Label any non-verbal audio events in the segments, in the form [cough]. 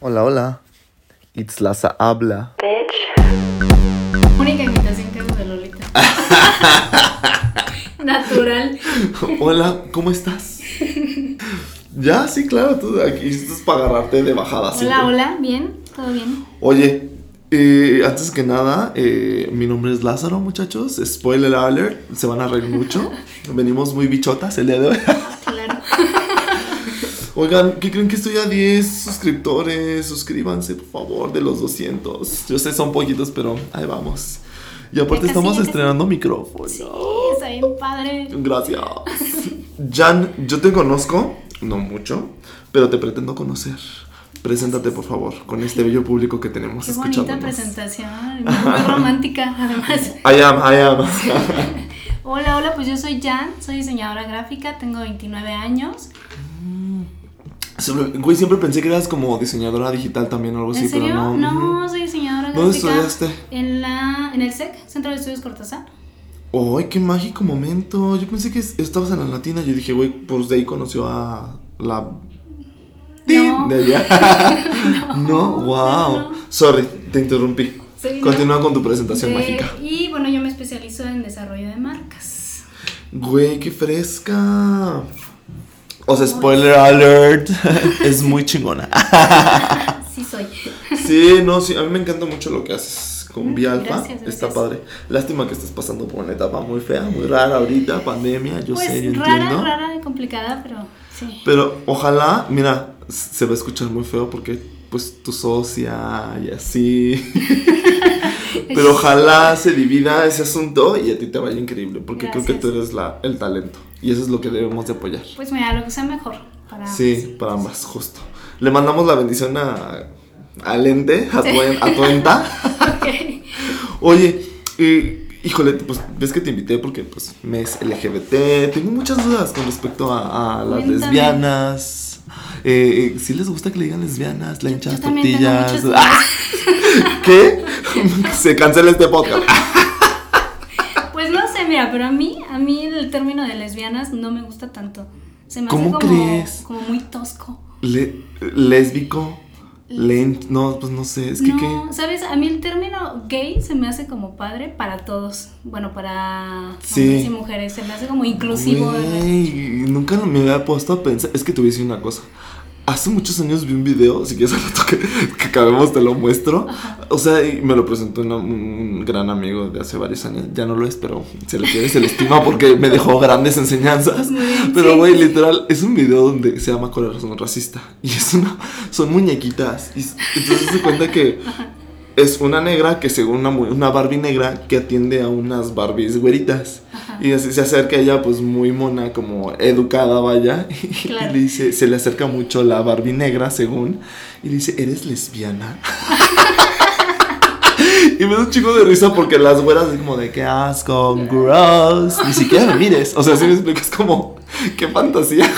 Hola, hola. It's Laza habla. Única imitación que hago de Lolita. [laughs] Natural. Hola, ¿cómo estás? ya, sí, claro, tú aquí estás para agarrarte de bajada. Hola, siempre. hola, bien, todo bien. Oye, eh, antes que nada, eh, mi nombre es Lázaro, muchachos. Spoiler alert, se van a reír mucho. [laughs] Venimos muy bichotas el día de hoy. Oigan, ¿qué creen que estoy a 10 suscriptores? Suscríbanse, por favor, de los 200. Yo sé, son poquitos, pero ahí vamos. Y aparte Ya estamos ya casi. estrenando micrófono. Sí, está bien padre. Gracias. Jan, yo te conozco, no mucho, pero te pretendo conocer. Preséntate, por favor, con este bello público que tenemos Qué bonita presentación, muy romántica además. [laughs] I am, I am. [laughs] Hola, hola, pues yo soy Jan, soy diseñadora gráfica, tengo 29 años. Siempre- Güey, siempre pensé que eras como diseñadora digital también o algo así, ¿En serio? pero no. No, Ujú. soy diseñadora ¿Dónde gráfica. estudiaste? En la en el SEC, Centro de Estudios Cortázar. ¡Ay, qué mágico momento! Yo pensé que es- estabas en la latina. Yo dije, güey, pues de ahí conoció a la. No. De allá. [laughs] no, wow. no. Sorry, te interrumpí. Sí, Continúa ¿no? con tu presentación De- mágica. Y bueno, yo me especializo en desarrollo de marcas. Güey, qué fresca. O sea, spoiler alert. [laughs] es muy chingona. [laughs] Sí soy. sí, no, sí, a mí me encanta mucho lo que haces con Vía Alfa. gracias, Está padre. Lástima que estés pasando por una etapa muy fea, muy rara ahorita, pandemia, yo pues sé, yo rara, entiendo. rara y complicada, pero sí. Pero ojalá, mira, se va a escuchar muy feo porque pues tu socia y así. [laughs] Pero ojalá se divida ese asunto y a ti te vaya increíble, porque creo que tú eres la, el talento y eso es lo que debemos de apoyar. Pues mira, lo que sea mejor para Sí, para ambas, justo. Le mandamos la bendición a, a Lente, a, tu, a tu enta. [laughs] Ok. Oye, eh, híjole, pues ves que te invité porque pues mes LGBT. Tengo muchas dudas con respecto a, a las Cuéntame. lesbianas. Eh, si les gusta que le digan lesbianas, le hinchan tortillas. Ah, [laughs] ¿Qué? [laughs] Se cancela este podcast. Pues no sé, mira, pero a mí, a mí el término de lesbianas no me gusta tanto. Se me ¿Cómo hace como, crees? como muy tosco. Le- lésbico. no, pues no sé, es que no, qué. ¿sabes? A mí el término gay se me hace como padre para todos. Bueno, para Sí. hombres y mujeres. Se me hace como inclusivo. Güey, nunca me había puesto a pensar. Es que te voy a decir una cosa. Hace muchos años vi un video, si quieres [laughs] al rato que, que acabemos te lo muestro. O sea, y me lo presentó una- un gran amigo de hace varios años. Ya no lo es, pero se le quiere, se le estima porque me dejó grandes enseñanzas. Pero, sí. güey, literal, es un video donde se llama Corazón Racista. Y es una, son muñequitas. Y entonces se cuenta que es una negra que según una, una Barbie negra que atiende a unas Barbies güeritas. Y así se acerca a ella pues muy mona, como educada vaya. [laughs] Y le dice, se le acerca mucho la Barbie negra según. Y le dice, ¿eres lesbiana? [laughs] y me da un chico de risa porque las güeras es como de qué asco, gross. Ni siquiera me mires. O sea, si me explicas como, qué fantasía.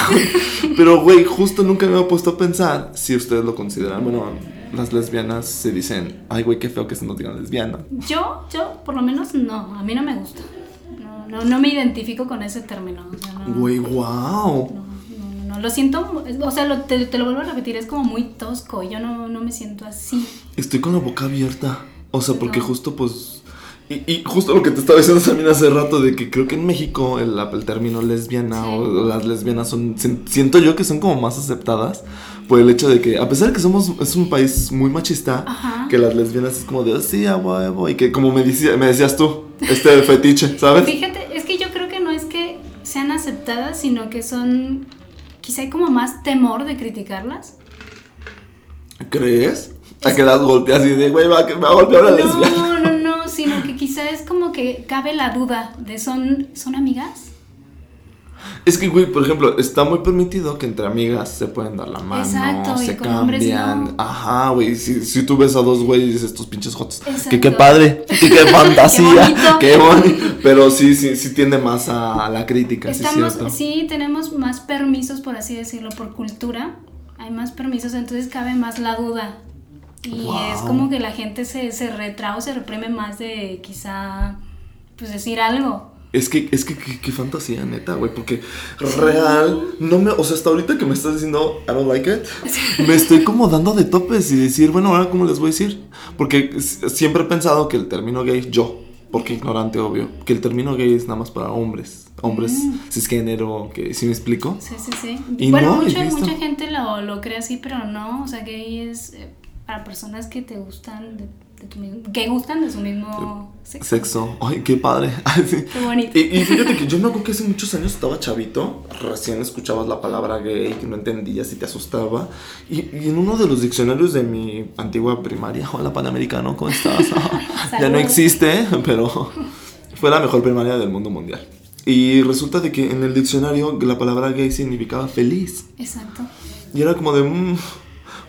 Pero güey, justo nunca me había puesto a pensar si ustedes lo consideran. Bueno, las lesbianas se dicen, ay güey, qué feo que se nos digan lesbiana. Yo, yo, por lo menos, no. A mí no me gusta. No, no, no me identifico con ese término. O sea, no, Güey, wow. no, no, no, lo siento. O sea, lo- te, te lo vuelvo a repetir. Es como muy tosco. Yo no, no me siento así. Estoy con la boca abierta. O sea, porque justo pues... Y, y justo lo que te estaba diciendo también hace rato de que creo que en México el, el término lesbiana Sí. o las lesbianas son... Siento yo que son como más aceptadas por el hecho de que a pesar de que somos... Es un país muy machista, Ajá. que las lesbianas es como de... "Oh, Sí, a huevo", Y que como me, decía, me decías tú, este fetiche, ¿sabes? Fíjate, es que yo creo que no es que sean aceptadas, sino que son. Quizá hay como más temor de criticarlas. ¿Crees? A que las golpeas y de, güey, va, que me va a golpear una lesbiana. No, no, no, sino que quizá es como que cabe la duda de son, ¿son amigas? Es que, güey, por ejemplo, está muy permitido que entre amigas se pueden dar la mano, Exacto, y se cambian. no. Ajá, güey, si, si tú ves a dos güeyes, estos pinches jotos. Que qué padre, [laughs] que qué fantasía, bonito. qué bonito. Pero sí, sí, sí tiende más a la crítica, sí es sí, tenemos más permisos, por así decirlo, por cultura. Hay más permisos, entonces cabe más la duda. Y Wow. es como que la gente se, se retrae o se reprime más de quizá, pues decir algo. Es que, es que, qué, fantasía, neta, güey, porque real, no me, o sea, hasta ahorita que me estás diciendo, I don't like it, me estoy como dando de topes y decir, bueno, ahora, ¿cómo les voy a decir? Porque siempre he pensado que el término gay, yo, porque ignorante, obvio, que el término gay es nada más para hombres, hombres cisgénero, que, ¿sí me explico? Sí, sí, sí. Y bueno, no, mucha, mucha gente lo, lo cree así, pero no. O sea, gay es eh, para personas que te gustan de, de tu mismo, que gustan de su mismo sexo. Sexo, ay, qué padre. [laughs] Qué bonito. Y, y fíjate que yo me acuerdo que hace muchos años estaba chavito, recién escuchabas la palabra gay, que no entendías y te asustaba. Y, y en uno de los diccionarios de mi antigua primaria, [laughs] hola Panamericano, ¿cómo estás? [laughs] ya no existe, pero fue la mejor primaria del mundo mundial. Y resulta de que en el diccionario la palabra gay significaba feliz. Exacto. Y era como de, mm,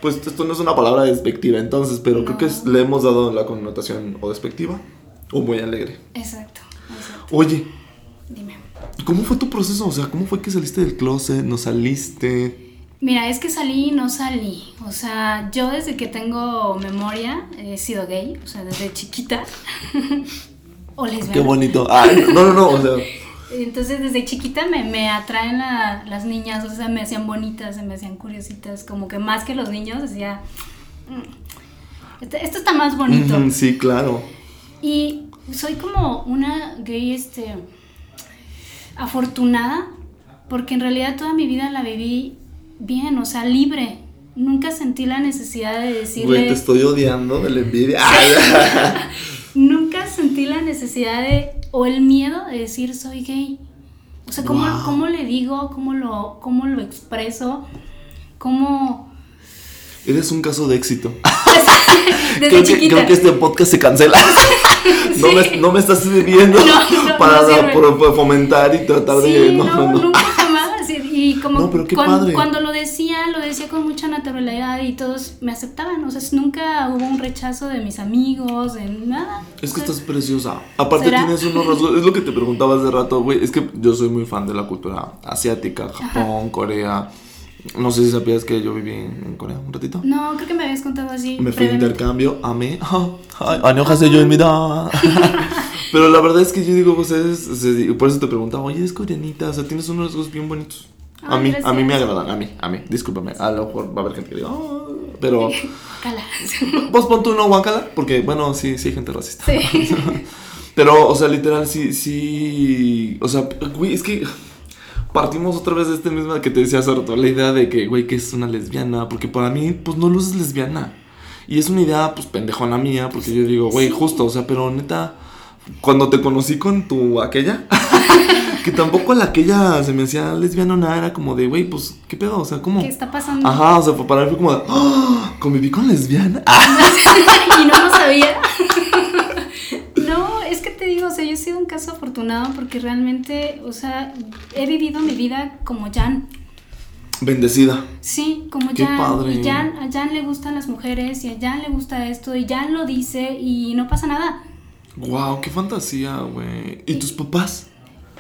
pues esto no es una palabra despectiva entonces, pero creo que es- le hemos dado la connotación o despectiva o muy alegre. Exacto. Exacto. Oye, Dime. ¿cómo fue tu proceso? O sea, ¿cómo fue que saliste del closet? ¿No saliste? Mira, es que salí y no salí. O sea, yo desde que tengo memoria he sido gay, o sea, desde chiquita. [laughs] o lesbiana. Qué bonito. Ay, no, no, no, o sea, [laughs] Entonces desde chiquita me, me atraen la- las niñas, o sea, me hacían bonitas, se me hacían curiositas, como que más que los niños decía, "Mm, este- esto está más bonito. sí, claro. Y soy como una gay, este, afortunada, porque en realidad toda mi vida la viví bien, o sea, libre. Nunca sentí la necesidad de decirle... Güey, te estoy odiando de la envidia. [laughs] [laughs] Nunca sentí la necesidad de, o el miedo de decir soy gay. O sea, ¿cómo, Wow. cómo le digo? ¿Cómo lo, ¿Cómo lo expreso? ¿Cómo...? Eres un caso de éxito. [laughs] Desde creo, que, chiquita. creo que este podcast se cancela. [laughs] no, me, no me estás sirviendo [laughs] No, no, para fomentar y tratar Sí, de... no, No, nunca como no, pero qué padre. cuando lo decía, lo decía con mucha naturalidad y todos me aceptaban. O sea, nunca hubo un rechazo de mis amigos, de nada. Es que estás preciosa. Aparte tienes unos rasgos, es lo que te preguntaba hace rato, güey. Es que yo soy muy fan de la cultura asiática, Japón, Corea. No sé si sabías que yo viví en Corea un ratito. No, creo que me habías contado así. Me fui de intercambio, a amé. [laughs] Anojaste yo en mi [laughs] Pero la verdad es que yo digo, pues por eso te preguntaba, oye, es coreanita, o sea, tienes unos rasgos bien bonitos. A Ay, mí, a mí me gracias. agradan, a mí, a mí, discúlpame. A lo mejor va a haber gente que diga, "Ah", pero [laughs] Cala. [laughs] vos pon tú no guacala, porque bueno, sí, sí hay gente racista. Sí. [laughs] Pero, o sea, literal, sí, sí. O sea, güey, es que partimos otra vez de este mismo que te decía hace rato, la idea de que, güey, que es una lesbiana, porque para mí, pues no luces lesbiana. Y es una idea, pues pendejona mía, porque yo digo, güey, justo, o sea, pero neta, cuando te conocí con tu aquella, [laughs] que tampoco la aquella se me hacía lesbiana, nada, era como de, güey, pues, ¿qué pedo? O sea, ¿cómo? ¿Qué está pasando? Ajá, o sea, para mí fue como de, ¡Ah! conviví con lesbiana. [laughs] Y no lo sabía. [laughs] no, es que te digo, o sea, yo he sido un caso afortunado porque realmente, o sea, he vivido mi vida como Jan. bendecida. Sí, como Qué Jan. padre. Y Jan, a Jan le gustan las mujeres y a Jan le gusta esto y Jan lo dice y no pasa nada. Wow, qué fantasía, güey. ¿Y tus papás?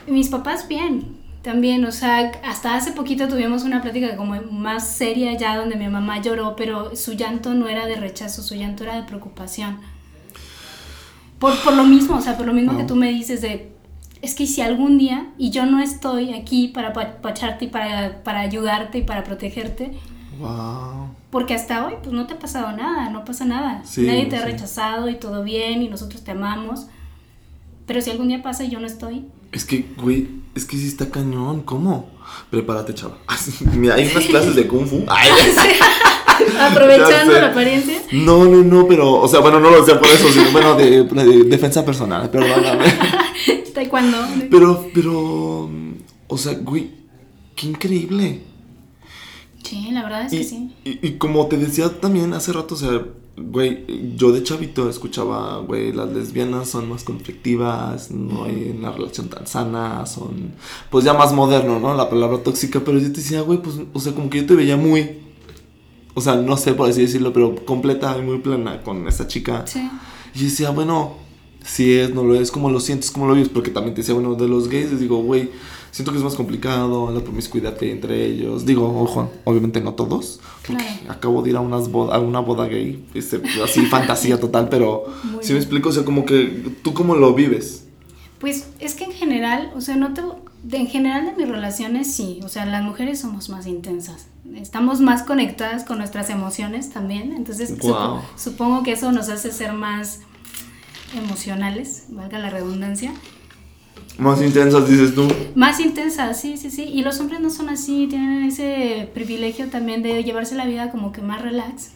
Mis papás bien, también, o sea, hasta hace poquito tuvimos una plática como más seria ya donde mi mamá lloró, pero su llanto no era de rechazo, su llanto era de preocupación. Por, por lo mismo, o sea, por lo mismo que tú me dices de, es que si algún día, y yo no estoy aquí para pa- pacharte y para, para ayudarte y para protegerte, Wow. Porque hasta hoy pues no te ha pasado nada, no pasa nada. Sí, Nadie te ha sí. rechazado y todo bien y nosotros te amamos. Pero si algún día pasa y yo no estoy, Es que, güey, es que sí está cañón. ¿Cómo? Prepárate, chava. [laughs] Mira, hay unas clases de Kung Fu. [laughs] Ay, aprovechando sé. la apariencia. no, no, no, pero, o sea, bueno, no lo decía por eso, sino, bueno, de, de defensa personal, perdóname. [laughs] Taekwondo. Pero, pero, o sea, güey, qué increíble. Sí, la verdad es Y, que sí. y, y como te decía también hace rato, o sea, güey, yo de chavito escuchaba, güey, las lesbianas son más conflictivas, no hay una relación tan sana, son, pues ya más moderno, ¿no? La palabra tóxica, pero yo te decía, güey, pues, o sea, como que yo te veía muy, o sea, no sé por así decirlo, pero completa y muy plana con esta chica. Sí. Y yo decía, bueno, si es, no lo es, como lo sientes, como lo vives, porque también te decía, bueno, de los gays, les digo, güey, siento que es más complicado, la promiscuidad que hay entre ellos. Digo, ojo, obviamente no todos, porque Claro. acabo de ir a, unas boda, a una boda gay, este, así [laughs] fantasía total, pero si me explico, o sea, como que tú cómo lo vives. Pues es que en general, o sea, no te, de- en general de mis relaciones sí, o sea, las mujeres somos más intensas, estamos más conectadas con nuestras emociones también, entonces supo- supongo que eso nos hace ser más emocionales, valga la redundancia, Más intensas, dices tú. más intensas, sí, sí, sí, y los hombres no son así, tienen ese privilegio también de llevarse la vida como que más relax,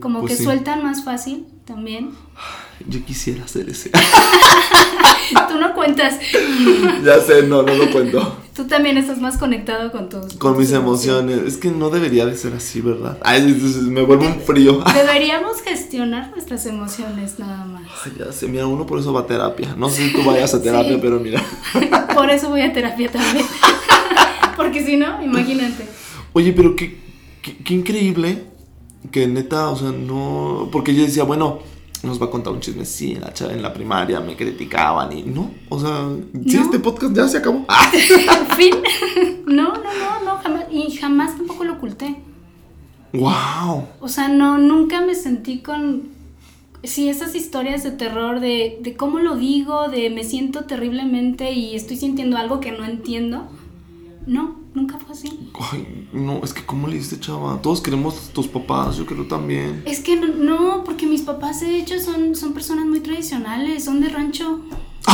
Como pues que sí. sueltan más fácil también. Yo quisiera hacer ese. [laughs] Tú no cuentas, [laughs] ya sé, no, no lo cuento. tú también estás más conectado con tus... Con mis emociones. Es que no debería de ser así, ¿verdad? Ay, me vuelvo un frío. Deberíamos gestionar nuestras emociones nada más. Ay, ya sé, mira, uno por eso va a terapia. No sé si tú vayas a [laughs] terapia, Sí. pero mira. Por eso voy a terapia también. Porque si no, imagínate. Oye, pero qué, qué, qué increíble que neta, o sea, no. Porque yo decía, bueno, nos va a contar un chisme. Sí, la chava en la primaria me criticaban y no. O sea, sí, No. este podcast ya se acabó. Ah. [laughs] [laughs] Fin. [laughs] No, no, no, no, jamás. Y jamás tampoco lo oculté. ¡Wow! O sea, no, nunca me sentí con. Sí, esas historias de terror, de, de cómo lo digo, de me siento terriblemente y estoy sintiendo algo que no entiendo. No, nunca fue así. Ay, no, es que ¿cómo le diste, chava? Todos queremos tus papás, yo creo también. Es que no, no, porque mis papás de hecho son, son personas muy tradicionales, son de rancho. [laughs]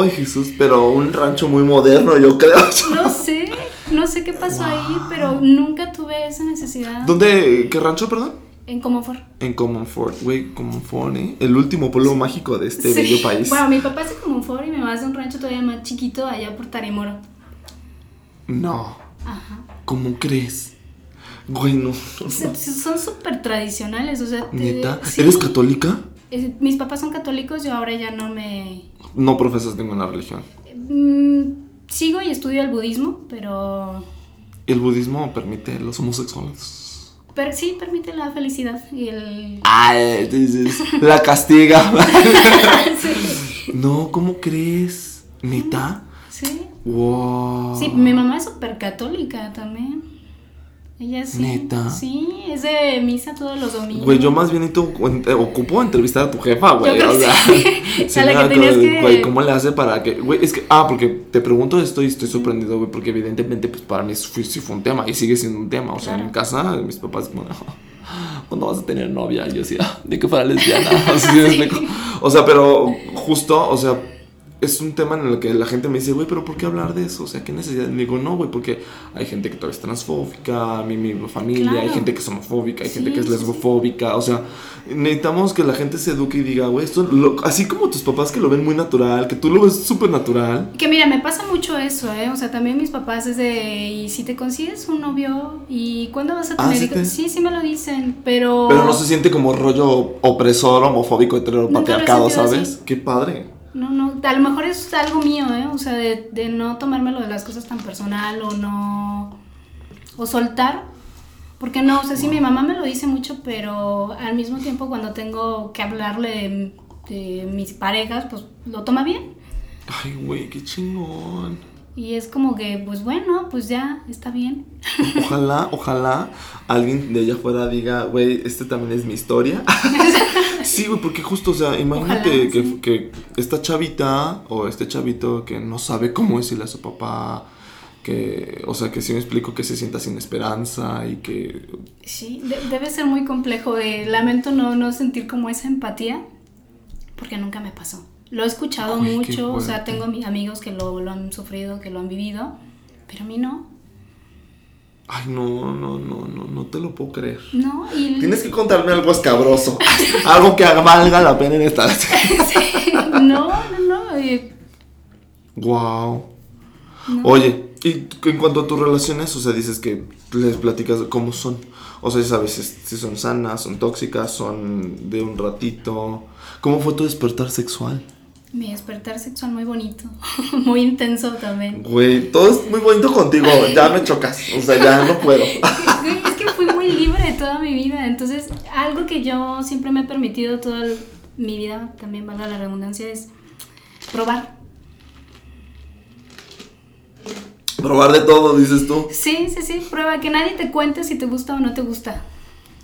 Ay, Jesús, pero un rancho muy moderno, yo creo. No sé, no sé qué pasó ahí, pero nunca tuve esa necesidad ¿Dónde? ¿Qué rancho, perdón? en Comonfort. En Comonfort, güey, Comonfort, ¿eh? El último pueblo mágico de este Sí. bello país. Bueno, mi papá es de Comonfort y mi mamá es de un rancho todavía más chiquito allá por Tarimoro. No, Ajá. ¿cómo crees? Güey, no. Se- se- Son súper tradicionales, o sea... te- ¿Neta? sí. ¿Eres católica? Mis papás son católicos, yo ahora ya no me... No profesas ninguna religión. Mm, sigo y estudio el budismo, pero... ¿El budismo permite los homosexuales? Pero sí permite la felicidad y el... Ay, dices, la castiga. [laughs] sí. no, ¿cómo crees? ¿Neta? Sí. Wow. Sí, mi mamá es súper católica también. Ella sí. ¿Neta? Sí, es de misa todos los domingos. Güey, yo más bien necesito- eh, ocupo entrevistar a tu jefa, güey. Yo creo [laughs] o sea, sí. sí A la me que da tenías como, que- Güey, ¿cómo le hace para que.? Güey, es que. Ah, porque te pregunto esto y estoy sorprendido, güey, porque evidentemente, pues para mí sí fue un tema y sigue siendo un tema. O sea, en casa, mis papás, como, ¿cuándo vas a tener novia? Y yo decía, de que fuera lesbiana. [laughs] Así. [laughs] O sea, pero justo, o sea. Es un tema en el que la gente me dice, güey, pero ¿por qué hablar de eso? O sea, ¿qué necesidad? Le digo, no, güey, porque hay gente que todavía es transfóbica, mi, mi familia, hay gente que es homofóbica, hay gente que es sí. lesbofóbica, o sea, necesitamos que la gente se eduque y diga, güey, esto, lo- así como tus papás que lo ven muy natural, que tú lo ves súper natural. Que mira, me pasa mucho eso, ¿eh? O sea, también mis papás es de, ¿y si te consigues un novio? ¿Y cuándo vas a Ah, tener te- Sí, sí me lo dicen, pero... Pero no se siente como rollo opresor, homofóbico, heteropatriarcado, ¿sabes? así. Qué padre. No, no, a lo mejor es algo mío, ¿eh? O sea, de, de no tomármelo de las cosas tan personal o no... O soltar. Porque no, o sea, sí, mi mamá me lo dice mucho, pero al mismo tiempo cuando tengo que hablarle de, de mis parejas, pues lo toma bien. Ay, güey, qué chingón. Y es como que, pues bueno, pues ya, está bien. Ojalá, ojalá alguien de allá afuera diga, güey, este también es mi historia. [laughs] sí, güey, porque justo, o sea, imagínate Ojalá, que, sí. que esta chavita o este chavito que no sabe cómo decirle a su papá, que, o sea, que si me explico que se sienta sin esperanza y que... Sí, de- debe ser muy complejo. De, lamento no, no sentir como esa empatía, porque nunca me pasó. Lo he escuchado mucho, o sea, tengo mi- amigos que lo, lo han sufrido, que lo han vivido, pero a mí no. Ay, no, no, no, no, no te lo puedo creer. No, y... Tienes que contarme algo escabroso. [laughs] algo que valga la pena en esta... [laughs] no, no, no. y- wow. no. Oye, y en cuanto a tus relaciones, o sea, dices que les platicas cómo son. O sea, sabes si son sanas, son tóxicas, son de un ratito. ¿Cómo fue tu despertar sexual? Mi despertar sexual muy bonito, [laughs] muy intenso también. Güey, todo es muy bonito contigo, ya me chocas. O sea, ya no puedo. [laughs] Güey, es que fui muy libre toda mi vida, entonces algo que yo siempre me he permitido toda el- mi vida, también valga la redundancia, es probar. Probar de todo, dices tú. Sí, sí, sí, prueba, que nadie te cuente si te gusta o no te gusta.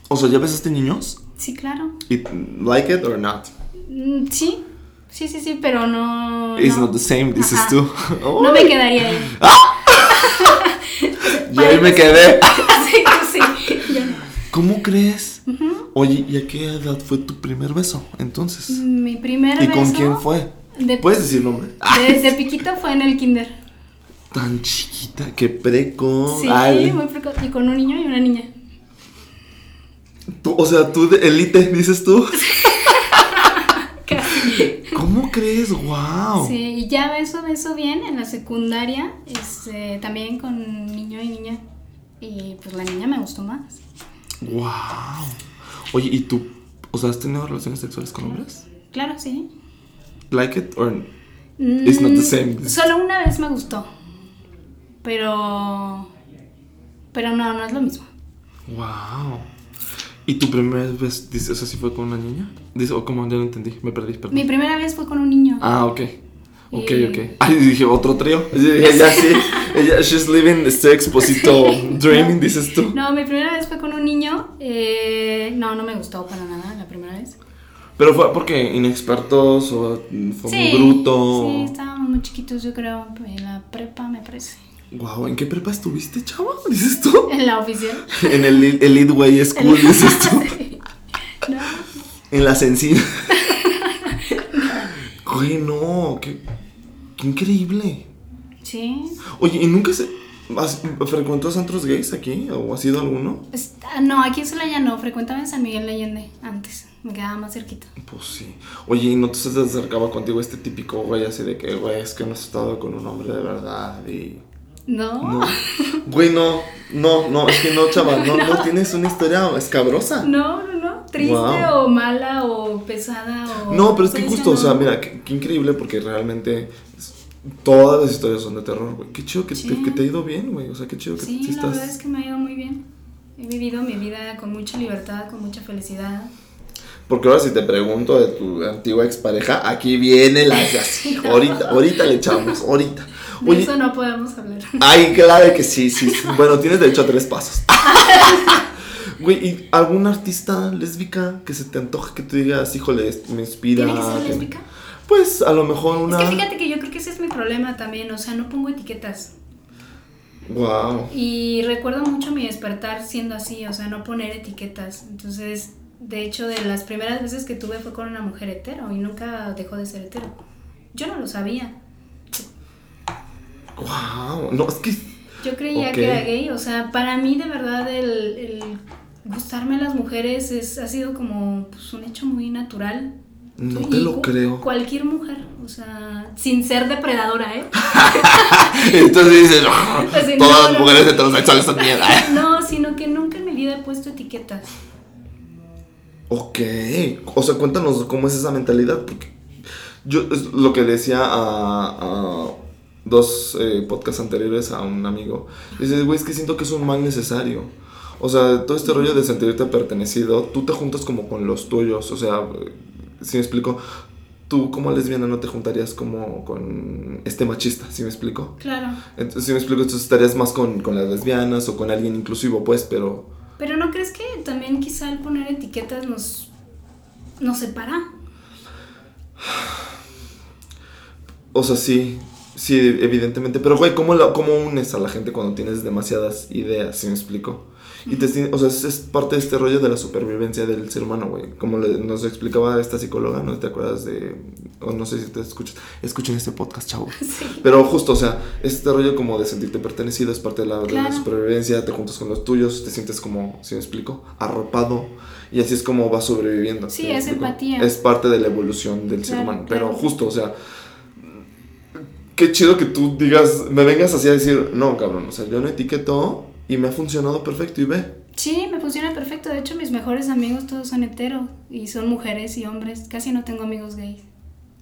O sea, ¿ya besaste niños? Sí, claro. ¿Y like it or not? Mm, Sí, Sí, sí, sí, pero no. It's no. not the same, dices Ajá. tú. No me quedaría ahí. [laughs] [laughs] Y ahí me quedé. [laughs] sí, sí. ¿Cómo crees? Oye, ¿y a qué edad fue tu primer beso? Entonces. Mi primer ¿Y beso. con quién fue? De, ¿Puedes decir nombre? Ah, de, de piquito fue en el kinder. tan chiquita, qué preco. Sí, Ay, muy precoz. Y con un niño y una niña. tú- o sea, tú de elite, dices tú. Casi. ¿Cómo crees? ¡Wow! Sí, y ya beso, beso bien en la secundaria, este, también con niño y niña. Y pues la niña me gustó más. ¡Wow! Oye, ¿y tú? O sea, ¿has tenido relaciones sexuales con hombres? Claro, sí. ¿Like it or It's not the same. Mm, Solo una vez me gustó. Pero. Pero no, no es lo mismo. Wow. ¿Y tu primera vez, dices, o sea, si fue con una niña? Dice, o como ya no entendí, me perdí, perdón. Mi primera vez fue con un niño. Ah, ok. Ok, Y- ok. Ay, dije, otro trío. [laughs] Ella sí, ella, she's living este exposito dreaming, dices tú. No, mi primera vez fue con un niño. eh, no, no me gustó para nada la primera vez. Pero fue porque inexpertos o fue muy Sí, bruto. Sí, estábamos muy chiquitos, yo creo. En la prepa, me parece. Wow, ¿en qué prepa estuviste, chava? [laughs] Dices tú. En la oficial. [laughs] En el Elite Way School, [laughs] dices tú. No. En la Sencina. Güey, no, qué, qué increíble. Sí. Oye, ¿y nunca se has- frecuentó centros gays aquí? ¿O ha sido alguno? Ah, no, aquí en Celaya no. Frecuentaba en San Miguel de Allende antes. Me quedaba más cerquita. Pues sí. Oye, ¿y no te acercaba contigo este típico güey así de que, güey, es que no has estado con un hombre de verdad y... No. No. Güey, no, no, no, es que no, chaval, no, no [laughs] tienes una historia escabrosa. No, no, no. Triste Wow. o mala o pesada o. No, pero es que justo, o sea, mira, qué, qué increíble porque realmente todas las historias son de terror, güey. Qué chido que, te, que te ha ido bien, güey. O sea, qué chido que Sí, sí la verdad estás... es que me ha ido muy bien. He vivido mi vida con mucha libertad, con mucha felicidad. Porque ahora si te pregunto de tu antigua expareja, aquí viene la... [laughs] ahorita, ahorita le echamos, ahorita. De Oye, eso no podemos hablar. ay, claro que sí, sí. sí. Bueno, tienes derecho a tres pasos. [laughs] Güey, ¿y algún artista lésbica que se te antoje que tú digas, híjole, me inspira? ¿Tiene que ser lésbica? Pues a lo mejor una... Es que fíjate que yo creo que ese es mi problema también. O sea, no pongo etiquetas. Wow. Y recuerdo mucho mi despertar siendo así, o sea, no poner etiquetas. Entonces, de hecho, de las primeras veces que tuve fue con una mujer hetero y nunca dejó de ser hetero. Yo no lo sabía. Wow. No, es que... Yo creía que era gay, o sea, para mí de verdad el, el gustarme a las mujeres es, ha sido como pues, un hecho muy natural. No Y te lo creo. Cualquier mujer, o sea, sin ser depredadora, ¿eh? [laughs] Entonces dices, "Ah, [laughs] Así, todas no, las mujeres no. heterosexuales son mierda. [laughs] No, sino que nunca en mi vida he puesto etiquetas. Ok. O sea, cuéntanos cómo es esa mentalidad. Porque yo es lo que decía a, a dos eh, podcasts anteriores a un amigo. Dices, güey, es que siento que es un mal necesario. O sea, todo este rollo de sentirte pertenecido, tú te juntas como con los tuyos. O sea, si me explico, tú como lesbiana no te juntarías como con este machista, ¿sí me explico? Claro. Entonces, si me explico, entonces estarías más con, con las lesbianas o con alguien inclusivo, pues, pero... Pero ¿no crees que también quizá el poner etiquetas nos, nos separa? O sea, sí, sí, evidentemente. Pero, güey, ¿cómo, la- ¿cómo unes a la gente cuando tienes demasiadas ideas, si me explico? Y te, o sea, es, es parte de este rollo de la supervivencia del ser humano, güey. Como le- nos explicaba esta psicóloga, ¿no te acuerdas de...? O no sé si te escuchas. Escuchen este podcast, chavo. [laughs] Sí. Pero justo, o sea, este rollo como de sentirte pertenecido es parte de la, de la Claro. supervivencia, te juntas con los tuyos, te sientes como, si me explico, arropado y así es como vas sobreviviendo. Sí, ¿sí es empatía. Es parte de la evolución del ser Claro, humano. Pero claro. justo, o sea, qué chido que tú digas, me vengas así a decir, no, cabrón, o sea, yo no etiqueto y me ha funcionado perfecto y ve. Sí, me funciona perfecto. De hecho, mis mejores amigos todos son hetero y son mujeres y hombres. Casi no tengo amigos gays.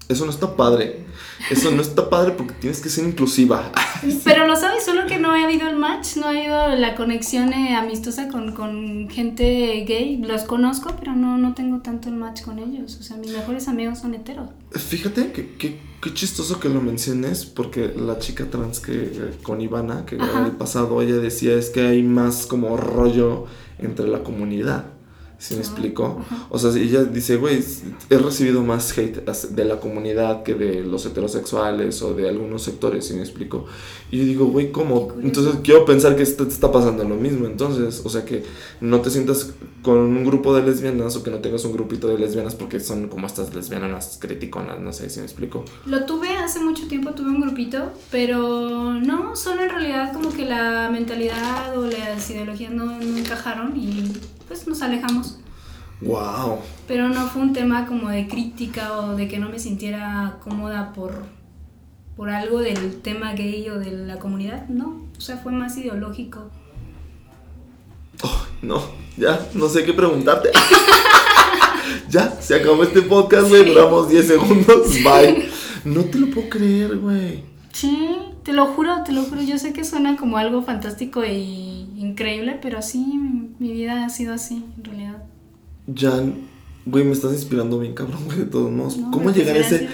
Eso no está padre. Eso no está padre porque tienes que ser inclusiva. [laughs] Pero lo sabes, solo que no ha habido el match, no ha habido la conexión eh, amistosa con, con gente gay. Los conozco, pero no, no tengo tanto el match con ellos. O sea, mis mejores amigos son heteros. Fíjate que, que- qué chistoso que lo menciones, porque la chica trans que eh, con Ivana, que Ajá. en el pasado ella decía es que hay más como rollo entre la comunidad. ¿Sí me explico? O sea, ella dice, güey, he recibido más hate de la comunidad que de los heterosexuales o de algunos sectores, ¿sí me explico? Y yo digo, güey, ¿cómo? Entonces quiero pensar que te está pasando lo mismo. Entonces, o sea, que no te sientas con un grupo de lesbianas o que no tengas un grupito de lesbianas porque son como estas lesbianas criticonas, no sé si me explico. Lo tuve hace mucho tiempo, tuve un grupito, pero no, solo en realidad como que la mentalidad o las ideologías no, no encajaron y pues nos alejamos. Wow. Pero no fue un tema como de crítica o de que no me sintiera cómoda por, por algo del tema gay o de la comunidad, no. O sea, fue más ideológico. Oh, no, ya, no sé qué preguntarte. [laughs] ya, se acabó este podcast, güey. Duramos 10 segundos. Bye. No te lo puedo creer, güey. Sí, te lo juro, te lo juro. Yo sé que suena como algo fantástico y increíble, pero sí, mi vida ha sido así, en realidad. Ya, güey, me estás inspirando bien, cabrón, güey, de todos modos. ¿Cómo llegar a ese,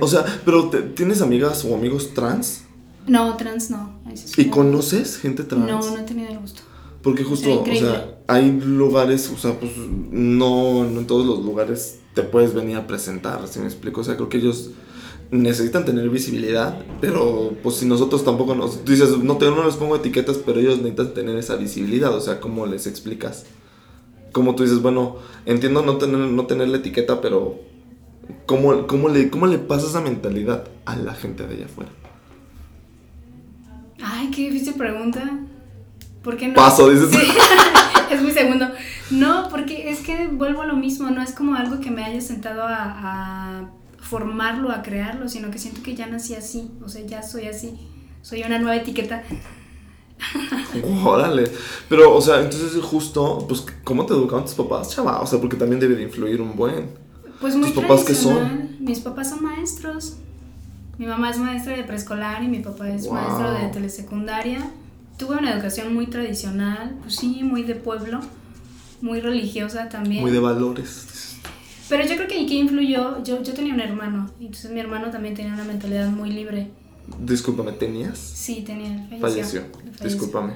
O sea, pero ¿tienes amigas o amigos trans? No, trans no. ¿Y conoces gente trans? No, no he tenido el gusto. Porque justo, o sea, hay lugares, o sea, pues no, no en todos los lugares te puedes venir a presentar, si me explico. O sea, creo que ellos necesitan tener visibilidad, pero pues si nosotros tampoco nos... dices, no, te, no les pongo etiquetas, pero ellos necesitan tener esa visibilidad, o sea, ¿cómo les explicas? Como tú dices, bueno, entiendo no tener, no tener la etiqueta, pero ¿cómo, cómo, le, ¿cómo le pasa esa mentalidad a la gente de allá afuera? Ay, qué difícil pregunta. ¿Por qué no? Paso, dices. [laughs] es mi segundo. No, porque es que vuelvo a lo mismo, no es como algo que me haya sentado a formarlo, a crearlo, sino que siento que ya nací así, o sea, ya soy así, soy una nueva etiqueta. [laughs] Órale, pero, o sea, entonces justo, pues, ¿cómo te educaron tus papás, chava? O sea, porque también debe de influir un buen. Pues muy ¿Tus papás qué son? Mis papás son maestros. Mi mamá es maestra de preescolar y mi papá es maestro de telesecundaria. Tuve una educación muy tradicional, pues sí, muy de pueblo, muy religiosa también. Muy de valores. Pero yo creo que ¿qué influyó? Yo, yo tenía un hermano, entonces mi hermano también tenía una mentalidad muy libre. Discúlpame, ¿tenías? Sí, tenía, falleció. falleció. Discúlpame.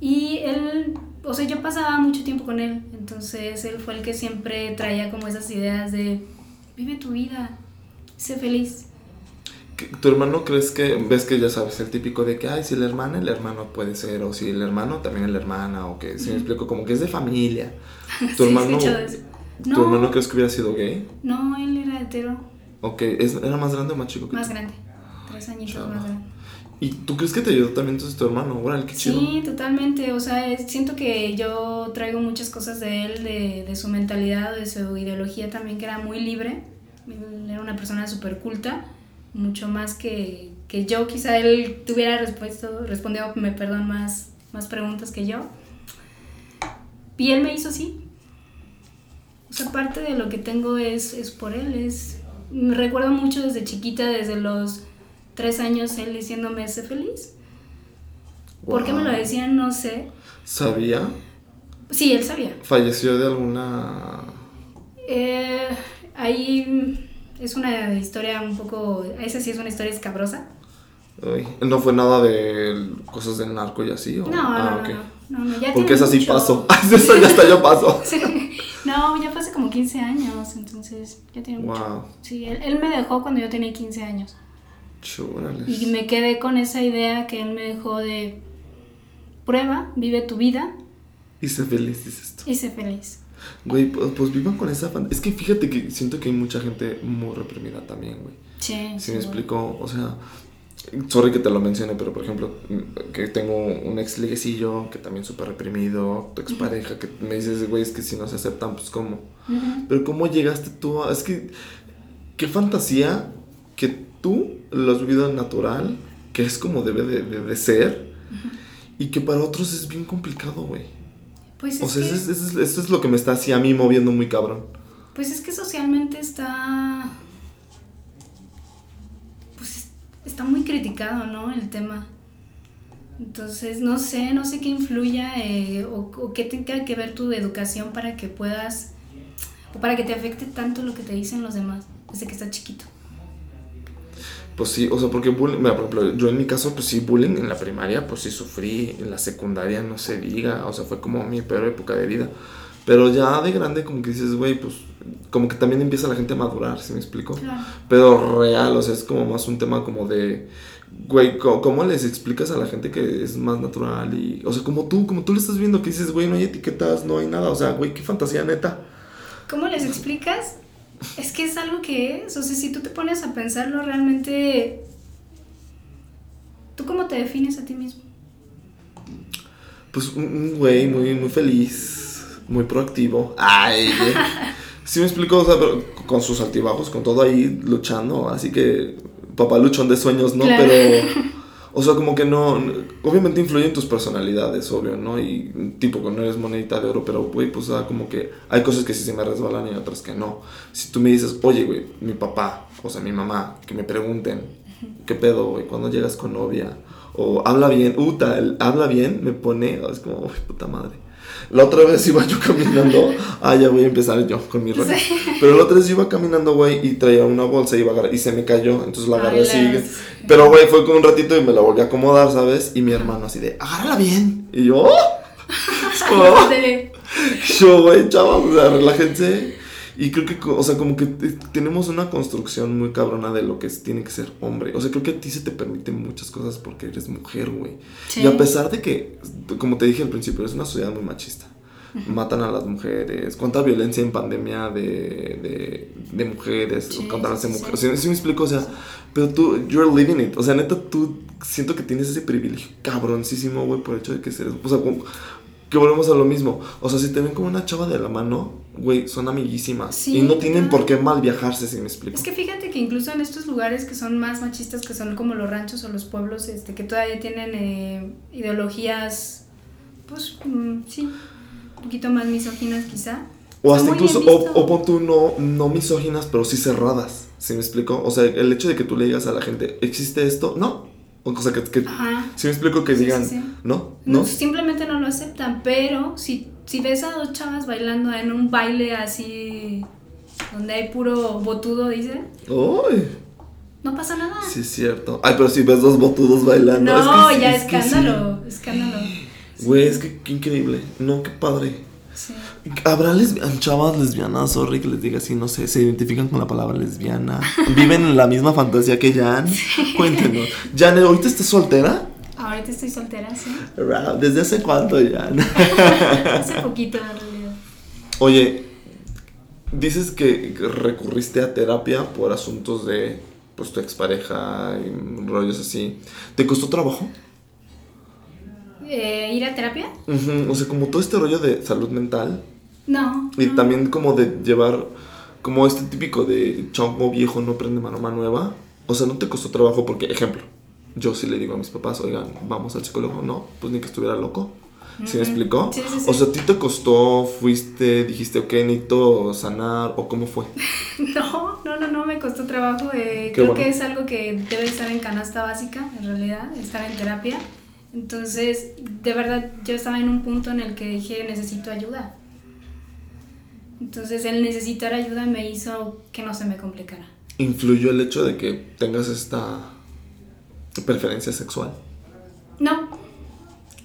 Y él, o sea, yo pasaba mucho tiempo con él, entonces él fue el que siempre traía como esas ideas de, vive tu vida, sé feliz. ¿Tu hermano crees que, ves que ya sabes, el típico de que, ay, si el hermano, el hermano puede ser, o si el hermano, también la hermana, o que, si me explico, como que es de familia. [laughs] Tu hermano, ¿Tu hermano crees que hubiera sido gay? No, él era hetero. Ok, ¿era más grande o más chico que Más grande, tres añitos más grande. ¿Y tú crees que te ayudó también entonces tu hermano? Órale, qué chido. Sí, totalmente. O sea, siento que yo traigo muchas cosas de él, de, de su mentalidad, de su ideología también, que era muy libre. Era una persona súper culta, mucho más que, que yo. Quizá él tuviera respuesto, respondido, me perdón, más, más preguntas que yo. Y él me hizo así, o sea, parte de lo que tengo es, es por él. Es, me recuerdo mucho desde chiquita, desde los tres años, él diciéndome, sé feliz. ¿Por qué me lo decían? No sé. ¿Sabía? Sí, él sabía. ¿Falleció de alguna...? Eh, ahí es una historia un poco... Esa sí es una historia escabrosa. ¿No fue nada de cosas del narco y así? ¿o? No, ah, no, no, no, ya Porque esa sí pasó. Eso ya hasta yo paso. sí. No, ya fue hace como 15 años, entonces ya tiene mucho. Sí, él, me dejó cuando yo tenía 15 años. Chúrales. Y me quedé con esa idea que él me dejó de prueba, vive tu vida. Y sé feliz, dices tú. Y sé feliz. Güey, pues, pues vivan con esa Es que fíjate que siento que hay mucha gente muy reprimida también, güey. Sí. Si me explico, o sea, Sorry que te lo mencione, pero por ejemplo, que tengo un ex liguecillo que también súper reprimido, tu expareja que me dices, güey, es que si no se aceptan, pues cómo. Pero cómo llegaste tú a... Es que, qué fantasía que tú lo has vivido natural, que es como debe de, ser, y que para otros es bien complicado, güey. Pues o sea, eso, es, es lo que me está así a mí moviendo muy cabrón. Pues es que socialmente está está muy criticado, ¿no? El tema. Entonces, no sé, no sé qué influya eh, o, qué tenga que ver tu educación para que puedas, o para que te afecte tanto lo que te dicen los demás desde que estás chiquito. Pues sí, o sea, porque bullying, mira, yo en mi caso, pues sí, bullying en la primaria, pues sí sufrí, en la secundaria no se diga, o sea, fue como mi peor época de vida. Pero ya de grande como que dices, güey, pues como que también empieza la gente a madurar, ¿sí me explico? Claro. Pero real, o sea, es como más un tema como de, güey, ¿cómo les explicas a la gente que es más natural? Y, o sea, como tú, como tú lo estás viendo, que dices, güey, no hay etiquetas, no hay nada, o sea, güey, qué fantasía neta. ¿Cómo les explicas? Es que es algo que es, o sea, si tú te pones a pensarlo realmente, ¿tú cómo te defines a ti mismo? Pues un un güey muy, muy feliz, muy proactivo. Ay. [laughs] Sí me explico, o sea, pero con sus altibajos, con todo ahí luchando, así que papá luchón de sueños, ¿no? Claro. Pero, [laughs] o sea, como que no, obviamente influyen tus personalidades, obvio, ¿no? Y tipo, que no eres monedita de oro, pero, güey, pues, o sea, como que hay cosas que sí se me resbalan y otras que no. Si tú me dices, oye, güey, mi papá, o sea, mi mamá, que me pregunten, ¿qué pedo, güey? ¿Cuándo llegas con novia? O habla bien, uta, el habla bien, me pone, es como, uy, puta madre. La otra vez iba yo caminando, [laughs] ah, ya voy a empezar yo con mi rollo. Sí. Pero la otra vez iba caminando, güey, y traía una bolsa y, iba a agarrar- y se me cayó, entonces la agarré Ay, así. las- Pero, güey, fue como un ratito y me la volví a acomodar, ¿sabes? Y mi hermano así de, agárrala bien. Y yo, "Oh". [laughs] Es como, [laughs] De- yo, güey, chavos, o sea, relájense. Y creo que, o sea, como que te- tenemos una construcción muy cabrona de lo que tiene que ser hombre. O sea, creo que a ti se te permiten muchas cosas porque eres mujer, güey. Sí. Y a pesar de que, como te dije al principio, es una sociedad muy machista. Matan a las mujeres. ¿Cuánta violencia en pandemia de, de, de mujeres Sí, contra las sí, sí. mujeres? ¿Sí, sí me explico? O sea, pero tú, you're living it. O sea, neta, tú siento que tienes ese privilegio cabroncísimo, güey, por el hecho de que seres. O sea, como- que volvemos a lo mismo. O sea, si te ven como una chava de la mano, güey, son amiguísimas. Sí, y no tienen por qué mal viajarse, si me explico. Es que fíjate que incluso en estos lugares que son más machistas, que son como los ranchos o los pueblos, este, que todavía tienen eh, ideologías, pues mm, sí, un poquito más misóginas quizá. O hasta incluso, o, o pon tú no, no misóginas, pero sí cerradas. ¿Sí me explico? O sea, el hecho de que tú le digas a la gente, ¿existe esto? No. O sea, que, que. ¿sí me explico? Que digan, sí, sí. ¿no? No, ¿No? simplemente no lo aceptan, pero si, si ves a dos chavas bailando en un baile así, donde hay puro botudo, dice, ¡Ay! no pasa nada. Sí, es cierto. Ay, pero si ves dos botudos bailando. no, es que ya es que sí. escándalo, escándalo. [gasps] Güey, es que qué increíble. No, qué padre. Sí. ¿Habrá chavas lesbianas, sorry que les diga así, no sé, se identifican con la palabra lesbiana? ¿Viven en la misma fantasía que Jan? [laughs] Cuéntenos. Jan, ¿ahorita estás soltera? Ahorita estoy soltera, sí. ¿Desde hace cuánto, Jan? [laughs] Hace poquito en realidad. Oye, dices que recurriste a terapia por asuntos de pues tu expareja y rollos así. ¿Te costó trabajo? Eh, ¿Ir a terapia? O sea, como todo este rollo de salud mental No. y no. también como de llevar como este típico de chongo viejo no prende maroma nueva. O sea, no te costó trabajo porque, ejemplo, yo sí le digo a mis papás, oigan, vamos al psicólogo, no, pues ni que estuviera loco. ¿Sí me Ujú. explicó? Sí, sí, sí. O sea, ¿a ti te costó, fuiste, dijiste, ok, necesito sanar o cómo fue? [laughs] No, no, no, no, me costó trabajo. eh, creo bueno. que es algo que debe estar en canasta básica, en realidad, estar en terapia. Entonces, de verdad, yo estaba en un punto en el que dije, necesito ayuda. Entonces, el necesitar ayuda me hizo que no se me complicara. ¿Influyó el hecho de que tengas esta preferencia sexual? No,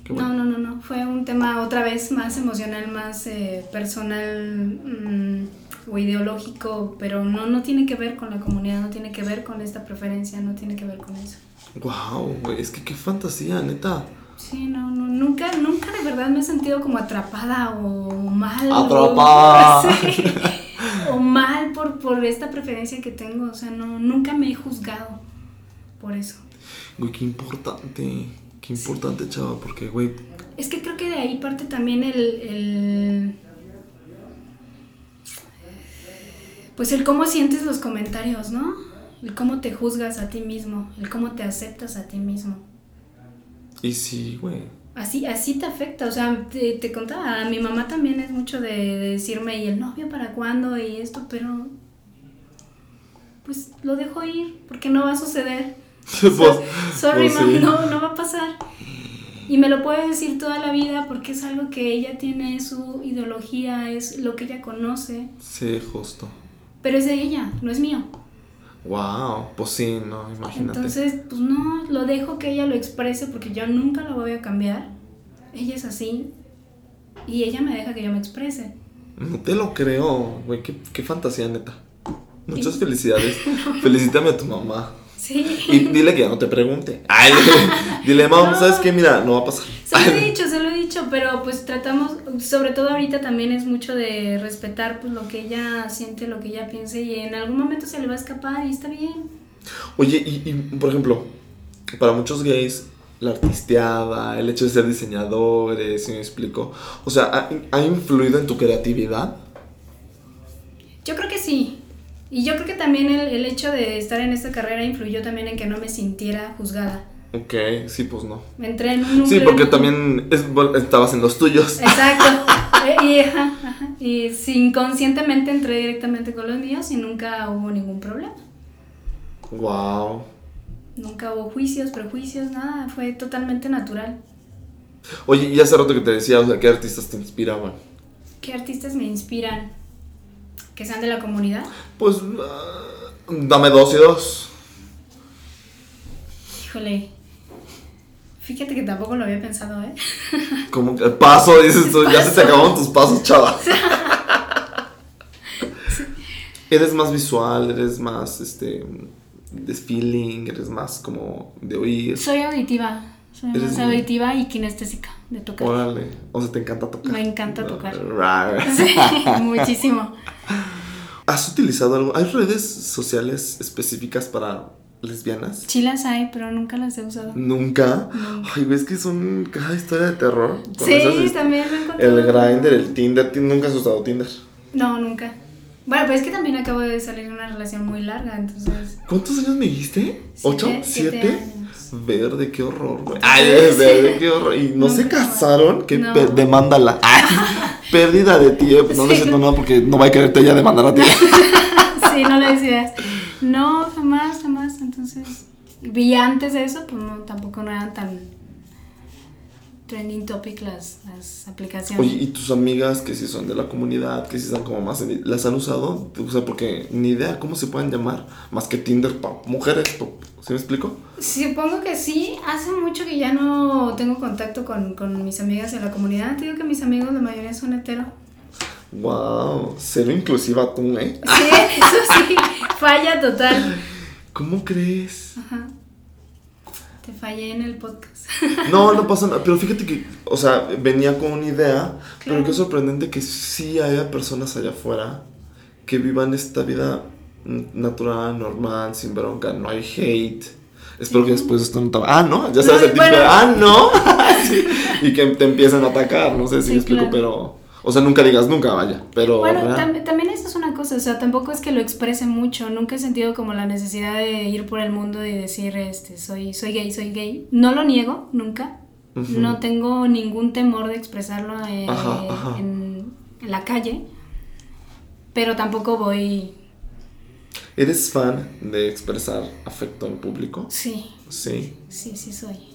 Qué bueno. no, no, no, no. Fue un tema otra vez más emocional, más eh, personal mm, o ideológico, pero no, no tiene que ver con la comunidad, no tiene que ver con esta preferencia, no tiene que ver con eso. Wow, güey, es que qué fantasía, neta. Sí, no, no, nunca, nunca de verdad me he sentido como atrapada o mal. o- Atrapada. [laughs] Sí, [laughs] o mal por, por esta preferencia que tengo, o sea, no, nunca me he juzgado por eso. Güey, qué importante. Qué importante, chava, porque, güey, Es que creo que de ahí parte también el, el- Pues el cómo sientes los comentarios, ¿no? El cómo te juzgas a ti mismo, el cómo te aceptas a ti mismo. y sí, güey. Así, así te afecta, o sea, te, te contaba, mi mamá también es mucho de, de decirme, ¿y el novio para cuándo? Y esto, pero pues lo dejo ir, porque no va a suceder. [laughs] Pues, Sorry, pues mam, sí. no, no va a pasar. Y me lo puede decir toda la vida porque es algo que ella tiene, su ideología, es lo que ella conoce, Sí, justo. pero es de ella, no es mío. Wow, pues sí, no, imagínate. Entonces, pues no, lo dejo que ella lo exprese porque yo nunca lo voy a cambiar. Ella es así y ella me deja que yo me exprese. No te lo creo, güey. Qué, qué fantasía, neta. Muchas felicidades. [laughs] Felicítame a tu mamá. Sí. Y dile que ya no te pregunte. Ay, dile, [laughs] mamá, ¿sabes qué? Mira, no va a pasar. Se lo he dicho, se lo he dicho, pero pues tratamos, sobre todo ahorita también es mucho de respetar pues lo que ella siente, lo que ella piense y en algún momento se le va a escapar y está bien. Oye, y, y, por ejemplo, para muchos gays, la artisteada, el hecho de ser diseñadores, si me explico? O sea, ¿ha, ¿ha influido en tu creatividad? Yo creo que sí. Y yo creo que también el, el, hecho de estar en esta carrera influyó también en que no me sintiera juzgada. Ok, sí, pues no. Me entré en un... Sí, porque también es, estabas en los tuyos. Exacto. [laughs] y, ajá, ajá, y sí, inconscientemente entré directamente con los míos y nunca hubo ningún problema. Wow. Nunca hubo juicios, prejuicios, nada. Fue totalmente natural. Oye, y hace rato que te decía, o sea, ¿qué artistas te inspiraban? ¿Qué artistas me inspiran? ¿Que sean de la comunidad? Pues, uh, dame dos y dos. Híjole. Fíjate que tampoco lo había pensado, ¿eh? [laughs] Como que paso, dices tú, ya se te acabaron tus pasos, chava. [laughs] Eres más visual, eres más, este, de feeling, eres más como de oír. Soy auditiva. Soy más muy- auditiva y kinestésica de tocar. Órale, o sea, te encanta tocar. Me encanta tocar. [laughs] Sí, muchísimo. ¿Has utilizado algo? ¿Hay redes sociales específicas para lesbianas? Sí las hay, pero nunca las he usado. Nunca. Ay, ves que son cada historia de terror. Sí, esas hist- también me he encontrado. El Grindr, el Tinder. ¿Ti- ¿Nunca has usado Tinder? No, nunca. Bueno, pues es que también acabo de salir de una relación muy larga, entonces. ¿Cuántos años me dijiste? ¿Ocho? Siete- ¿Siete? Verde, qué horror, güey. Ay, verde, qué horror. ¿Y no se casaron? ¿Qué No. demándala. [laughs] Ay, pérdida de tiempo. No le Sí. siento nada porque no va a quererte ella demandar a ti. [laughs] Sí, no lo decías. No, jamás, jamás. Entonces. Y antes de eso, pues no, tampoco no eran tan trending topic las, las aplicaciones. Oye, ¿y tus amigas que sí son de la comunidad, que sí están como más en... ¿Las han usado? O sea, porque ni idea cómo se pueden llamar. Más que Tinder para mujeres. ¿Sí me explico? Supongo que sí. Hace mucho que ya no tengo contacto con, con mis amigas de la comunidad. Te digo que mis amigos, la mayoría son hetero. Wow, cero inclusiva tú, ¿eh? Sí, eso sí. Falla total. ¿Cómo crees? Ajá. Te fallé en el podcast. [laughs] No, no pasa nada. Pero fíjate que, o sea, venía con una idea, pero Claro. qué sorprendente que sí haya personas allá afuera que vivan esta vida natural, normal, sin bronca, no hay hate. Espero que después esto no te... Ah, no, ya sabes No, el tipo de... bueno. Ah, no. [laughs] Sí, Y que te empiecen a atacar, no sé si Sí, me explico, claro. pero... O sea, nunca digas nunca, vaya, pero... Bueno, tam- también eso es una cosa, o sea, tampoco es que lo exprese mucho, nunca he sentido como la necesidad de ir por el mundo y decir, este, soy, soy gay, soy gay. No lo niego, nunca. No tengo ningún temor de expresarlo eh, Ajá, ajá. En, en la calle, pero tampoco voy, ¿Eres fan de expresar afecto en público? sí, Sí. sí, sí soy.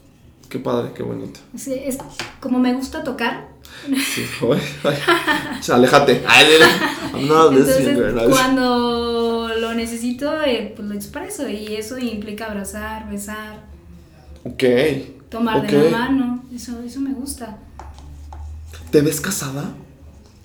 Qué padre, qué bonito. Sí, es como me gusta tocar, Sí, [laughs] aléjate. Entonces cuando lo necesito, eh, pues lo expreso y eso implica abrazar, besar. Ok. tomar de la mano, eso, eso me gusta. ¿Te ves casada?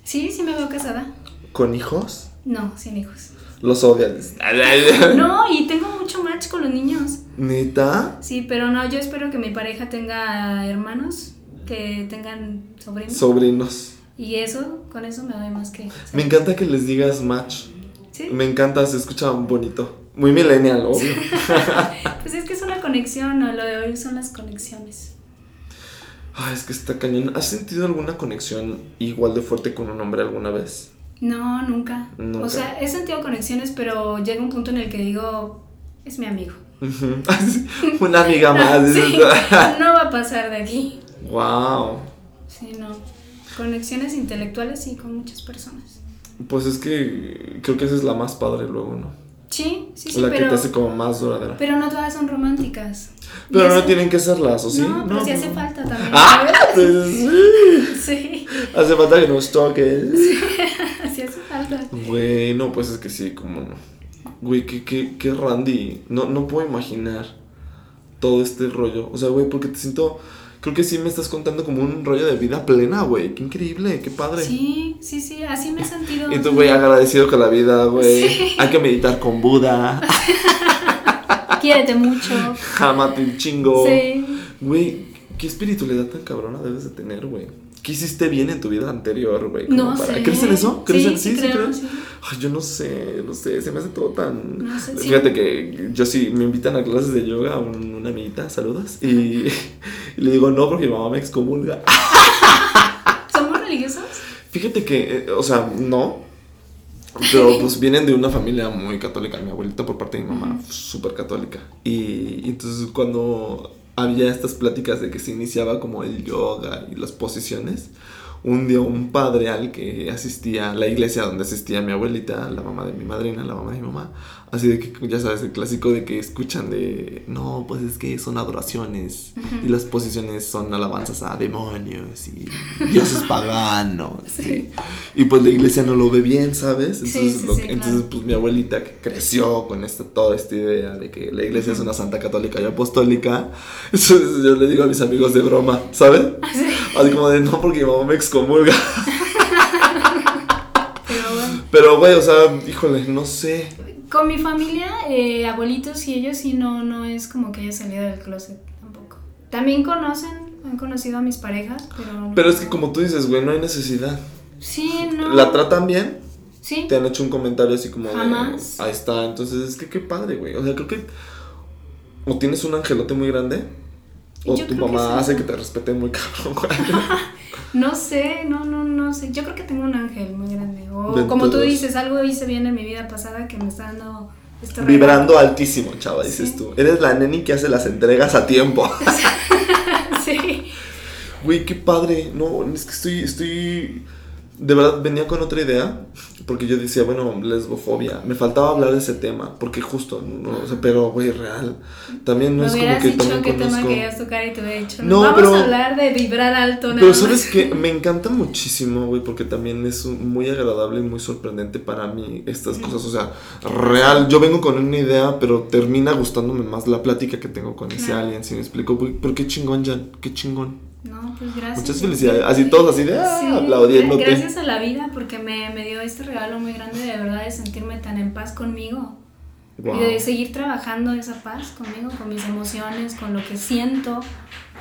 Sí, sí me veo casada. ¿Con hijos? No, sin hijos. Los odias. [laughs] No, y tengo mucho match con los niños. ¿Neta? Sí, pero no, yo espero que mi pareja tenga hermanos, que tengan sobrinos. Sobrinos. y eso, con eso me doy más que... Me encanta que les digas match. Sí, Me encanta, se escucha bonito. Muy millennial, obvio. [laughs] pues es que es una conexión, ¿no? lo de hoy son las conexiones. Ay, es que está cañón. ¿Has sentido alguna conexión igual de fuerte con un hombre alguna vez? No, nunca. Nunca. O sea, he sentido conexiones, pero llega un punto en el que digo, es mi amigo. [laughs] Una amiga [laughs] más. Sí, [laughs] no va a pasar de aquí. wow. Sí, no. Conexiones intelectuales sí con muchas personas. Pues es que creo que esa es la más padre luego, ¿no? Sí, sí, sí, la que pero, te hace como más duradera. pero no todas son románticas. Y Pero no tienen que serlas, ¿o sí? No, pero sí pues hace no. falta también. Ah, ¿sabes? pues sí. Sí, Hace falta que nos toques. sí hace falta. Güey, no, pues es que sí, como no. Güey, qué, qué, qué randy. No, no puedo imaginar todo este rollo. O sea, güey, porque te siento creo que sí me estás contando como un rollo de vida plena, güey. Qué increíble, qué padre. Sí, sí, sí, así me he sentido. [laughs] Y tú, güey, agradecido con la vida, güey. Hay que meditar con Buda. [laughs] Quiérete mucho. Jámate un chingo. Sí. Güey, qué espiritualidad tan cabrona debes de tener, güey. ¿Qué hiciste bien en tu vida anterior, güey? No para- sé. ¿Crees en eso? ¿Crees Sí, en sí creo, crees? sí. Ay, yo no sé, no sé, se me hace todo tan... No sé, sí. Fíjate que yo sí, me invitan a clases de yoga, un- una amiguita, saludos, y, [laughs] y le digo no porque mi mamá me excomulga. [laughs] ¿Somos religiosos? Fíjate que, eh, o sea, no, pero [laughs] pues vienen de una familia muy católica. Mi abuelita por parte de mi mamá, súper católica. Y, y entonces cuando había estas pláticas de que se iniciaba como el yoga y las posiciones, un día un padre al que asistía la iglesia donde asistía mi abuelita, la mamá de mi madrina, la mamá de mi mamá, así de que ya sabes, el clásico de que escuchan de, no, pues es que son adoraciones y las posiciones son alabanzas a demonios y [laughs] dioses paganos. Sí. Y, y pues la iglesia no lo ve bien, ¿sabes? Sí, Entonces, sí, lo- sí, entonces claro. pues mi abuelita que creció con esta, toda esta idea de que la iglesia es una santa católica y apostólica, [laughs] entonces yo le digo a mis amigos de broma, ¿sabes? Así como de no, porque mi mamá me excomulga. [laughs] Pero bueno. Pero, güey, o sea, híjole, no sé. Con mi familia, eh, abuelitos y ellos sí no, no es como que haya salido del closet tampoco. También conocen, han conocido a mis parejas, pero... Pero es que como tú dices, güey, no hay necesidad. Sí, no. ¿La tratan bien? Sí. Te han hecho un comentario así como Jamás. de... Ahí está, entonces es que qué padre, güey. O sea, creo que... O tienes un angelote muy grande. O Yo tu que mamá hace que te respeten muy cabrón, güey. [laughs] No sé, no, no, no sé. Yo creo que tengo un ángel muy grande. O De como tú dices, algo hice bien en mi vida pasada que me está dando este Vibrando altísimo, chava, dices tú. Eres la neni que hace las entregas a tiempo. [laughs] Sí. Güey, qué padre. No, es que estoy, estoy. De verdad venía con otra idea. Porque yo decía, bueno, lesbofobia. Me faltaba hablar de ese tema. Porque justo, no, o sea, pero, güey, real. También no Me es como que dicho qué tema querías tocar y te hubiera dicho. No, vamos pero- a hablar de vibrar alto. nada Pero sabes que [laughs] me encanta muchísimo, güey, porque también es muy agradable y muy sorprendente para mí estas cosas. O sea, real, yo vengo con una idea, pero termina gustándome más la plática que tengo con ese alien, si me explico. Güey, Pero qué chingón, Jan, qué chingón. No, pues gracias. Muchas felicidades. Así todos así de ah, Sí, aplaudiéndote. Gracias a la vida porque me, me dio este regalo muy grande de verdad de sentirme tan en paz conmigo. Wow. Y de seguir trabajando esa paz conmigo, con mis emociones, con lo que siento,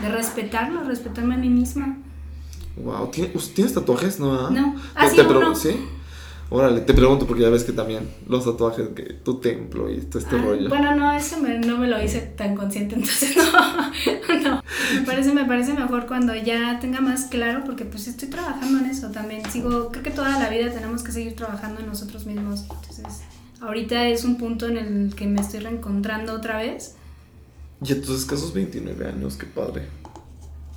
de respetarlo, respetarme a mí misma. Wow, ¿Tien- us- ¿tienes tatuajes? No. No. Te- Ah, uno. ¿Sí? Órale, te pregunto porque ya ves que también los tatuajes, que tu templo y todo este Ah, rollo. Bueno, no, eso me- no me lo hice tan consciente, [laughs] entonces no. no. Me parece, me parece mejor cuando ya tenga más claro, porque pues estoy trabajando en eso también. Sigo, creo que toda la vida tenemos que seguir trabajando en nosotros mismos. Entonces, ahorita es un punto en el que me estoy reencontrando otra vez. Y entonces que esos 29 años, qué padre.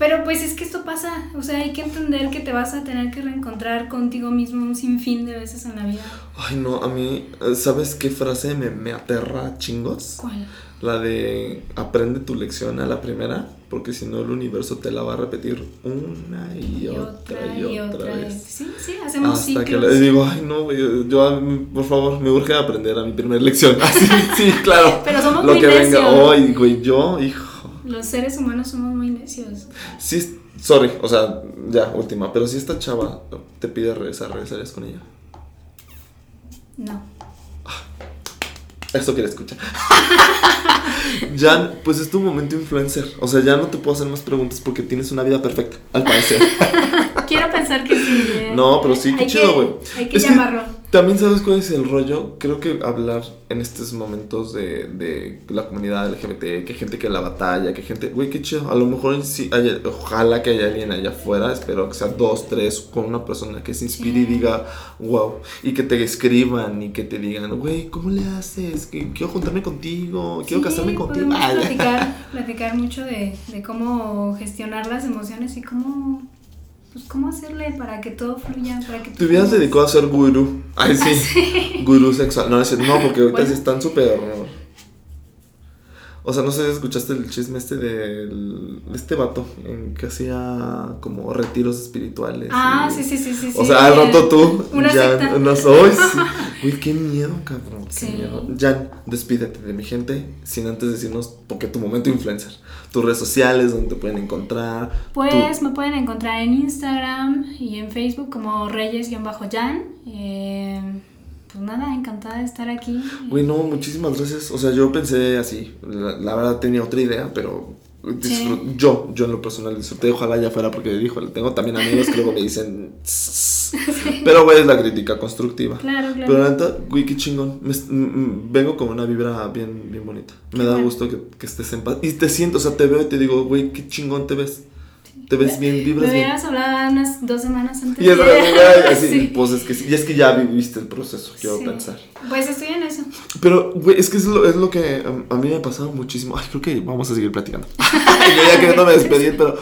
Pero pues es que esto pasa, o sea, hay que entender que te vas a tener que reencontrar contigo mismo un sinfín de veces en la vida. Ay, no, a mí, ¿sabes qué frase me, me aterra chingos? ¿Cuál? La de aprende tu lección a la primera, porque si no el universo te la va a repetir una y, otra, y otra, vez. Sí, sí, hacemos Hasta que ciclos. le digo, ay no, yo, yo, por favor, me urge aprender a mi primera lección. [laughs] Así, sí, claro. Pero somos Lo muy que venga, ay, güey, yo, hijo. Los seres humanos somos muy necios. Sí, sorry, o sea, ya, última, pero si esta chava te pide regresar, ¿regresarías con ella? No. Eso quiere escuchar. [laughs] Jan, pues es tu momento influencer. O sea, ya no te puedo hacer más preguntas porque tienes una vida perfecta, al parecer. [laughs] Quiero pensar que sí. ¿eh? No, pero sí, qué Hay chido, que- güey. Hay que Es que llamarlo. También sabes cuál es el rollo. Creo que hablar en estos momentos de, de la comunidad LGBT, que gente que la batalla, que gente. Güey, qué chido. A lo mejor sí, haya- ojalá que haya alguien allá afuera. Espero que sea dos, tres, con una persona que se inspire y diga, wow. Y que te escriban y que te digan, güey, ¿cómo le haces? Quiero juntarme contigo, quiero Sí, casarme contigo. [laughs] platicar, platicar mucho de, de cómo gestionar las emociones y cómo, pues, cómo hacerle para que todo fluya, para que Te hubieras todo- dedicado a ser gurú. Ay, sí. [laughs] Gurú sexual. No, no, porque ahorita Bueno. sí están súper. O sea, no sé si escuchaste el chisme este del, de este vato en que hacía como retiros espirituales. Ah, y- sí, sí, sí, sí. O sea, al rato tú Una ya no soy. sí. [laughs] Güey, qué miedo, cabrón. Qué Sí. miedo. Jan, despídete de mi gente sin antes decirnos, porque tu momento influencer, tus redes sociales, donde te pueden encontrar. Pues tu- me pueden encontrar en Instagram y en Facebook como Reyes-Jan. Eh, pues nada, encantada de estar aquí. Güey, no, muchísimas gracias. O sea, yo pensé así. La, la verdad tenía otra idea, pero disfrut- yo, yo en lo personal disfruté. Ojalá ya fuera porque dijo, tengo también amigos que luego me dicen. "Tss". [laughs] Pero, güey, es la crítica constructiva. Claro, claro. Pero güey, qué chingón. Me vengo con una vibra bien, bien bonita. Me da gusto que, que estés en paz. Y te siento, o sea, te veo y te digo, güey, qué chingón te ves. Te ves bien, Me vibras bien. hubieras hablado unas dos semanas antes. Y es, así, [laughs] Sí. pues es que, sí. y es que ya viviste el proceso, quiero Sí. pensar. Pues estoy en eso. Pero, güey, es que es lo, es lo que um, a mí me ha pasado muchísimo. Ay, creo que vamos a seguir platicando. [laughs] Yo ya queriéndome despedir, pero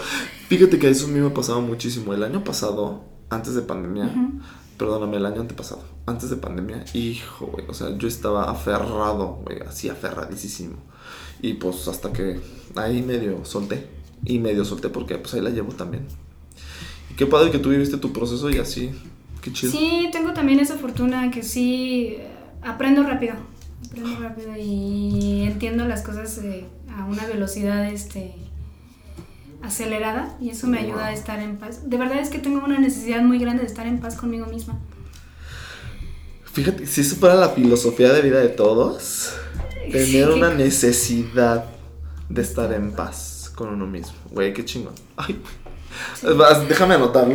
fíjate que eso a mí me ha pasado muchísimo. El año pasado, antes de pandemia, perdóname, el año antepasado, antes de pandemia, hijo, güey, o sea, yo estaba aferrado, güey, así aferradísimo. Y pues hasta que ahí medio solté. Y medio solté porque pues ahí la llevo también. Y qué padre que tú viviste tu proceso y así. Qué chido. Sí, tengo también esa fortuna que sí eh, aprendo rápido. Aprendo rápido y entiendo las cosas eh, a una velocidad este acelerada y eso me ayuda a estar en paz. De verdad es que tengo una necesidad muy grande de estar en paz conmigo misma. Fíjate, si eso fuera la filosofía de vida de todos, tener Sí. una necesidad de estar en paz con uno mismo. Güey, qué chingón. Ay, déjame anotarlo.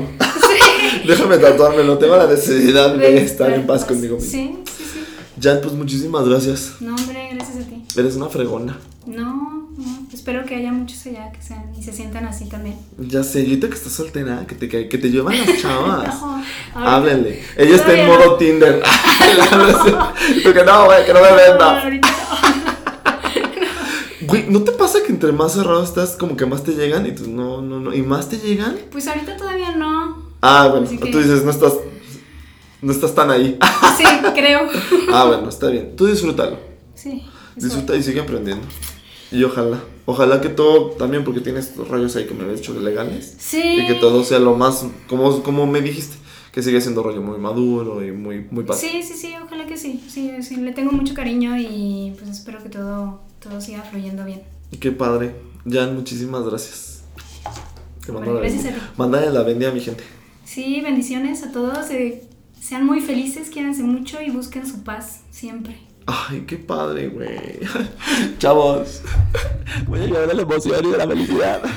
[laughs] déjame tatuármelo. Tengo la necesidad de estar en paz conmigo mismo. Sí, sí, sí. Jan, pues muchísimas gracias. No, hombre, gracias a ti. Eres una fregona. No, no, espero que haya muchos allá que sean y se sientan así también. Ya sé, y ahorita que estás soltera, que te, que, que te llevan las chavas. [laughs] No, Háblenle. Ella está en modo. Tinder. [laughs] Tú que no, güey, que no me No, vendas. ahorita no. Güey, ¿no te pasa que entre más cerrado estás, como que más te llegan? Y tú, no, no, no. ¿Y más te llegan? Pues ahorita todavía no. Ah, bueno, que- tú dices, no estás, no estás tan ahí. Sí, creo. Ah, bueno, está bien. Tú disfrútalo. Sí. Disfruta y sigue aprendiendo. Y ojalá, ojalá que todo, también porque tienes rollos ahí que me habías hecho legales. Sí. Y que todo sea lo más, como, como me dijiste, que sigue siendo rollo muy maduro y muy, muy padre. Sí, sí, sí, ojalá que sí. Sí, sí, le tengo mucho cariño y pues espero que todo, todo siga fluyendo bien. Y qué padre. Jan, muchísimas gracias. Te mando Bueno, la gracias bendición. a ti. Mándale la bendición a mi gente. Sí, bendiciones a todos. eh, sean muy felices, quiéranse mucho y busquen su paz siempre. Ay, qué padre, güey. [laughs] Chavos. Voy a llorar de la emoción y de la felicidad. [laughs]